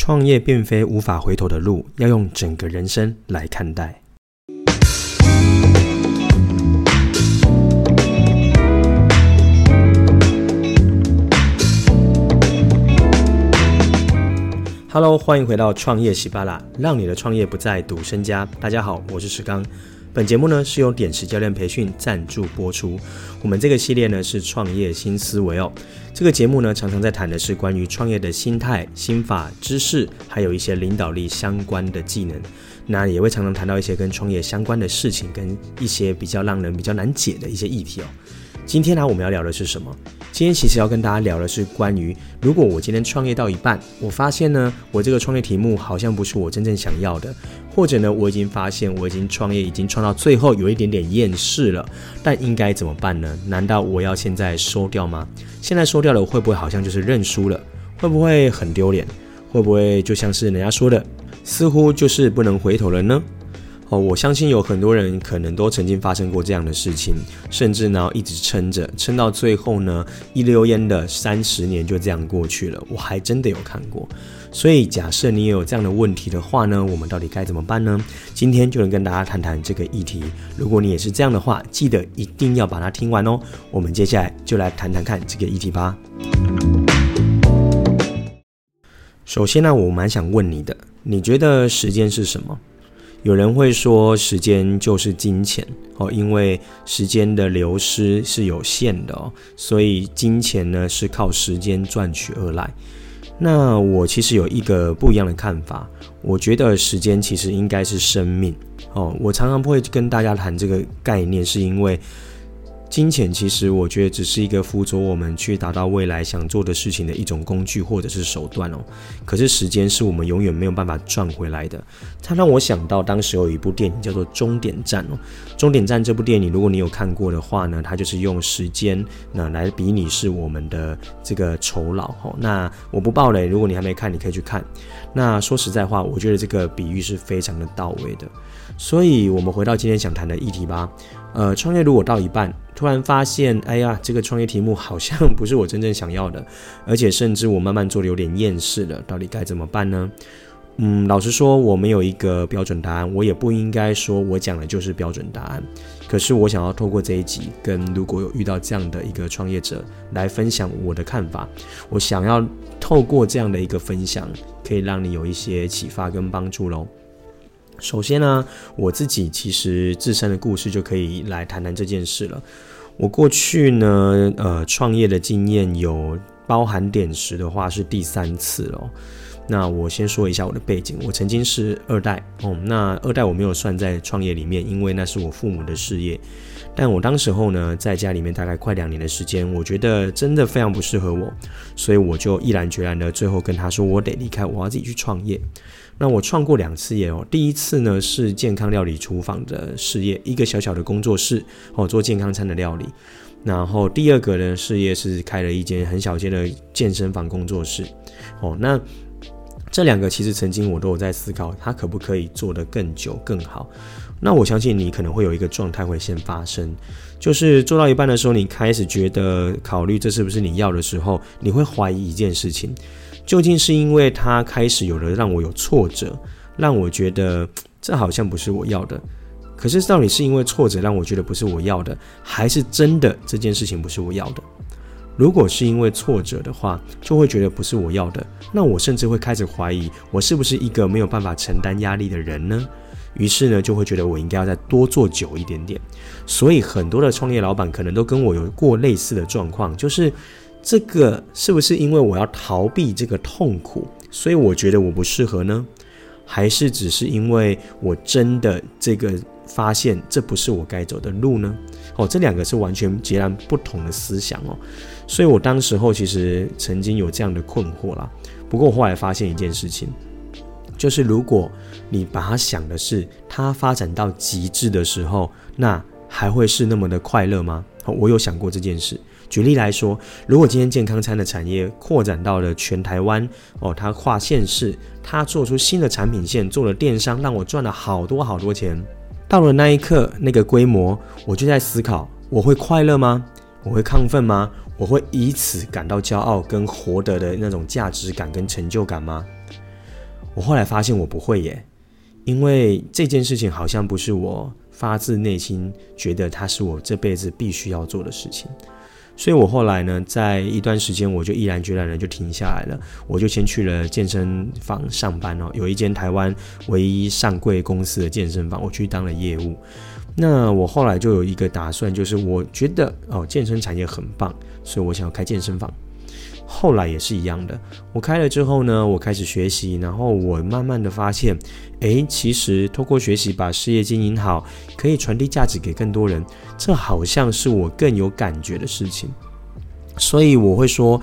创业并非无法回头的路，要用整个人生来看待。Hello，欢迎回到创业喜巴拉，让你的创业不再赌身家。大家好，我是石刚。本节目呢是由点石教练培训赞助播出。我们这个系列呢是创业新思维哦。这个节目呢常常在谈的是关于创业的心态、心法、知识，还有一些领导力相关的技能。那也会常常谈到一些跟创业相关的事情，跟一些比较让人比较难解的一些议题哦。今天呢我们要聊的是什么？今天其实要跟大家聊的是关于，如果我今天创业到一半，我发现呢，我这个创业题目好像不是我真正想要的，或者呢，我已经发现我已经创业已经创到最后有一点点厌世了，但应该怎么办呢？难道我要现在收掉吗？现在收掉了，会不会好像就是认输了？会不会很丢脸？会不会就像是人家说的，似乎就是不能回头了呢？哦，我相信有很多人可能都曾经发生过这样的事情，甚至呢一直撑着，撑到最后呢一溜烟的三十年就这样过去了。我还真的有看过，所以假设你也有这样的问题的话呢，我们到底该怎么办呢？今天就能跟大家谈谈这个议题。如果你也是这样的话，记得一定要把它听完哦。我们接下来就来谈谈看这个议题吧。首先呢，我蛮想问你的，你觉得时间是什么？有人会说，时间就是金钱哦，因为时间的流失是有限的哦，所以金钱呢是靠时间赚取而来。那我其实有一个不一样的看法，我觉得时间其实应该是生命哦。我常常不会跟大家谈这个概念，是因为。金钱其实我觉得只是一个辅佐我们去达到未来想做的事情的一种工具或者是手段哦。可是时间是我们永远没有办法赚回来的。它让我想到当时有一部电影叫做《终点站》哦，《终点站》这部电影如果你有看过的话呢，它就是用时间那来比拟是我们的这个酬劳哦。那我不爆雷，如果你还没看，你可以去看。那说实在话，我觉得这个比喻是非常的到位的。所以，我们回到今天想谈的议题吧。呃，创业如果到一半，突然发现，哎呀，这个创业题目好像不是我真正想要的，而且甚至我慢慢做的有点厌世了，到底该怎么办呢？嗯，老实说，我没有一个标准答案，我也不应该说我讲的就是标准答案。可是，我想要透过这一集，跟如果有遇到这样的一个创业者来分享我的看法，我想要透过这样的一个分享，可以让你有一些启发跟帮助喽。首先呢，我自己其实自身的故事就可以来谈谈这件事了。我过去呢，呃，创业的经验有包含点石的话是第三次了。那我先说一下我的背景，我曾经是二代哦。那二代我没有算在创业里面，因为那是我父母的事业。但我当时候呢，在家里面大概快两年的时间，我觉得真的非常不适合我，所以我就毅然决然的最后跟他说，我得离开，我要自己去创业。那我创过两次业哦，第一次呢是健康料理厨房的事业，一个小小的工作室哦，做健康餐的料理。然后第二个呢事业是开了一间很小间的健身房工作室哦。那这两个其实曾经我都有在思考，它可不可以做得更久更好。那我相信你可能会有一个状态会先发生，就是做到一半的时候，你开始觉得考虑这是不是你要的时候，你会怀疑一件事情。究竟是因为它开始有了让我有挫折，让我觉得这好像不是我要的。可是到底是因为挫折让我觉得不是我要的，还是真的这件事情不是我要的？如果是因为挫折的话，就会觉得不是我要的。那我甚至会开始怀疑，我是不是一个没有办法承担压力的人呢？于是呢，就会觉得我应该要再多做久一点点。所以很多的创业老板可能都跟我有过类似的状况，就是。这个是不是因为我要逃避这个痛苦，所以我觉得我不适合呢？还是只是因为我真的这个发现这不是我该走的路呢？哦，这两个是完全截然不同的思想哦。所以我当时候其实曾经有这样的困惑啦。不过我后来发现一件事情，就是如果你把它想的是它发展到极致的时候，那还会是那么的快乐吗？我有想过这件事。举例来说，如果今天健康餐的产业扩展到了全台湾，哦，它跨县市，它做出新的产品线，做了电商，让我赚了好多好多钱。到了那一刻，那个规模，我就在思考：我会快乐吗？我会亢奋吗？我会以此感到骄傲跟获得的那种价值感跟成就感吗？我后来发现我不会耶，因为这件事情好像不是我发自内心觉得它是我这辈子必须要做的事情。所以我后来呢，在一段时间，我就毅然决然的就停下来了，我就先去了健身房上班哦，有一间台湾唯一上柜公司的健身房，我去当了业务。那我后来就有一个打算，就是我觉得哦，健身产业很棒，所以我想要开健身房。后来也是一样的，我开了之后呢，我开始学习，然后我慢慢的发现，诶，其实透过学习把事业经营好，可以传递价值给更多人，这好像是我更有感觉的事情。所以我会说，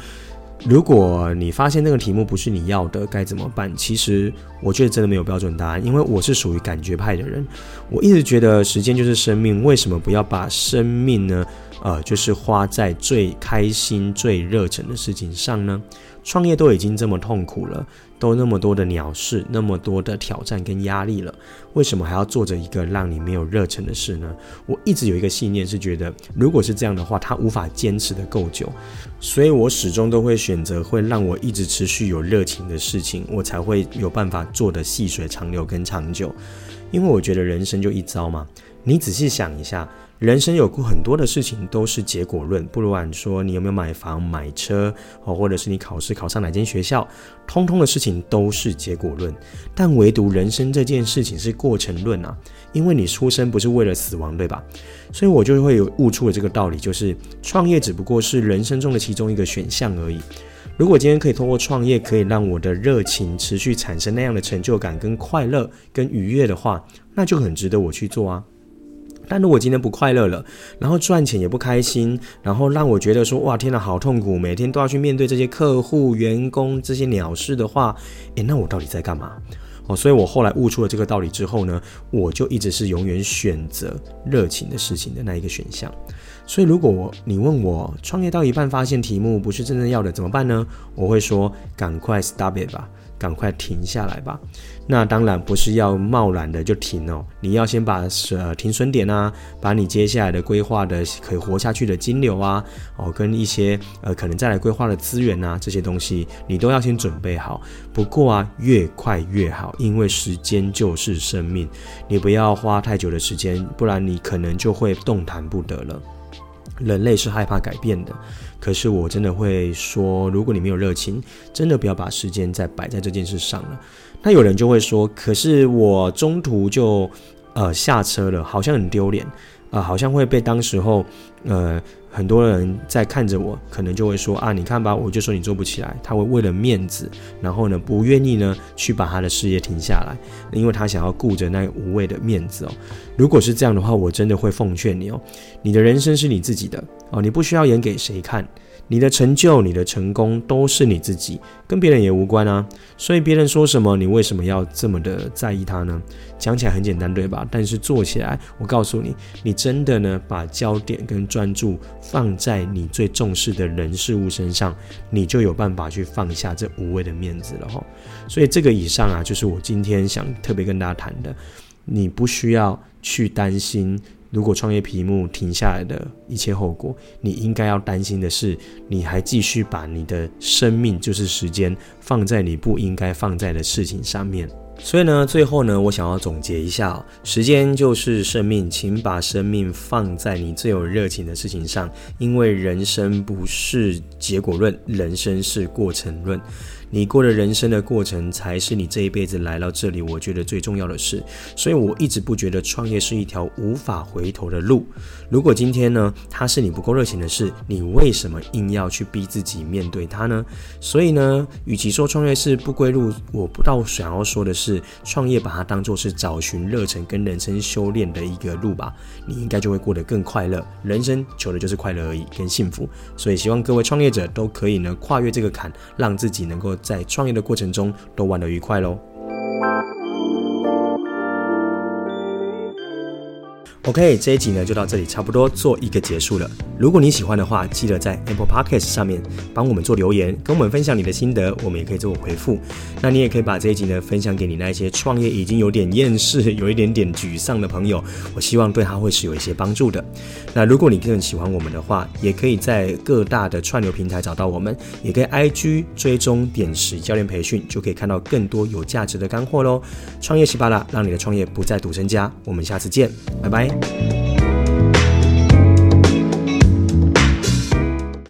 如果你发现那个题目不是你要的，该怎么办？其实我觉得真的没有标准答案，因为我是属于感觉派的人，我一直觉得时间就是生命，为什么不要把生命呢？呃，就是花在最开心、最热忱的事情上呢。创业都已经这么痛苦了，都那么多的鸟事，那么多的挑战跟压力了，为什么还要做着一个让你没有热忱的事呢？我一直有一个信念是觉得，如果是这样的话，他无法坚持得够久，所以我始终都会选择会让我一直持续有热情的事情，我才会有办法做得细水长流跟长久。因为我觉得人生就一遭嘛，你仔细想一下。人生有过很多的事情都是结果论，不管说你有没有买房买车，哦，或者是你考试考上哪间学校，通通的事情都是结果论。但唯独人生这件事情是过程论啊，因为你出生不是为了死亡，对吧？所以我就会有悟出了这个道理，就是创业只不过是人生中的其中一个选项而已。如果今天可以通过创业，可以让我的热情持续产生那样的成就感、跟快乐、跟愉悦的话，那就很值得我去做啊。但如果今天不快乐了，然后赚钱也不开心，然后让我觉得说哇天哪，好痛苦，每天都要去面对这些客户、员工这些鸟事的话，诶，那我到底在干嘛？哦，所以我后来悟出了这个道理之后呢，我就一直是永远选择热情的事情的那一个选项。所以如果我你问我创业到一半发现题目不是真正要的怎么办呢？我会说赶快 stop it 吧。赶快停下来吧！那当然不是要贸然的就停哦，你要先把呃停损点啊，把你接下来的规划的可以活下去的金流啊，哦，跟一些呃可能再来规划的资源啊，这些东西你都要先准备好。不过啊，越快越好，因为时间就是生命，你不要花太久的时间，不然你可能就会动弹不得了。人类是害怕改变的。可是我真的会说，如果你没有热情，真的不要把时间再摆在这件事上了。那有人就会说，可是我中途就呃下车了，好像很丢脸啊，好像会被当时候呃。很多人在看着我，可能就会说啊，你看吧，我就说你做不起来。他会为了面子，然后呢，不愿意呢去把他的事业停下来，因为他想要顾着那无谓的面子哦。如果是这样的话，我真的会奉劝你哦，你的人生是你自己的哦，你不需要演给谁看。你的成就、你的成功都是你自己，跟别人也无关啊。所以别人说什么，你为什么要这么的在意他呢？讲起来很简单，对吧？但是做起来，我告诉你，你真的呢，把焦点跟专注放在你最重视的人事物身上，你就有办法去放下这无谓的面子了哈。所以这个以上啊，就是我今天想特别跟大家谈的，你不需要去担心。如果创业屏幕停下来的一切后果，你应该要担心的是，你还继续把你的生命，就是时间，放在你不应该放在的事情上面。所以呢，最后呢，我想要总结一下，时间就是生命，请把生命放在你最有热情的事情上，因为人生不是结果论，人生是过程论。你过的人生的过程，才是你这一辈子来到这里，我觉得最重要的事。所以我一直不觉得创业是一条无法回头的路。如果今天呢，它是你不够热情的事，你为什么硬要去逼自己面对它呢？所以呢，与其说创业是不归路，我不倒想要说的是，创业把它当做是找寻热忱跟人生修炼的一个路吧，你应该就会过得更快乐。人生求的就是快乐而已，跟幸福。所以希望各位创业者都可以呢，跨越这个坎，让自己能够。在创业的过程中都玩得愉快喽。OK，这一集呢就到这里，差不多做一个结束了。如果你喜欢的话，记得在 Apple Podcast 上面帮我们做留言，跟我们分享你的心得，我们也可以做回复。那你也可以把这一集呢分享给你那一些创业已经有点厌世、有一点点沮丧的朋友，我希望对他会是有一些帮助的。那如果你更喜欢我们的话，也可以在各大的串流平台找到我们，也可以 IG 追踪点石教练培训，就可以看到更多有价值的干货喽。创业喜巴拉，让你的创业不再赌身家。我们下次见，拜拜。tomorrow.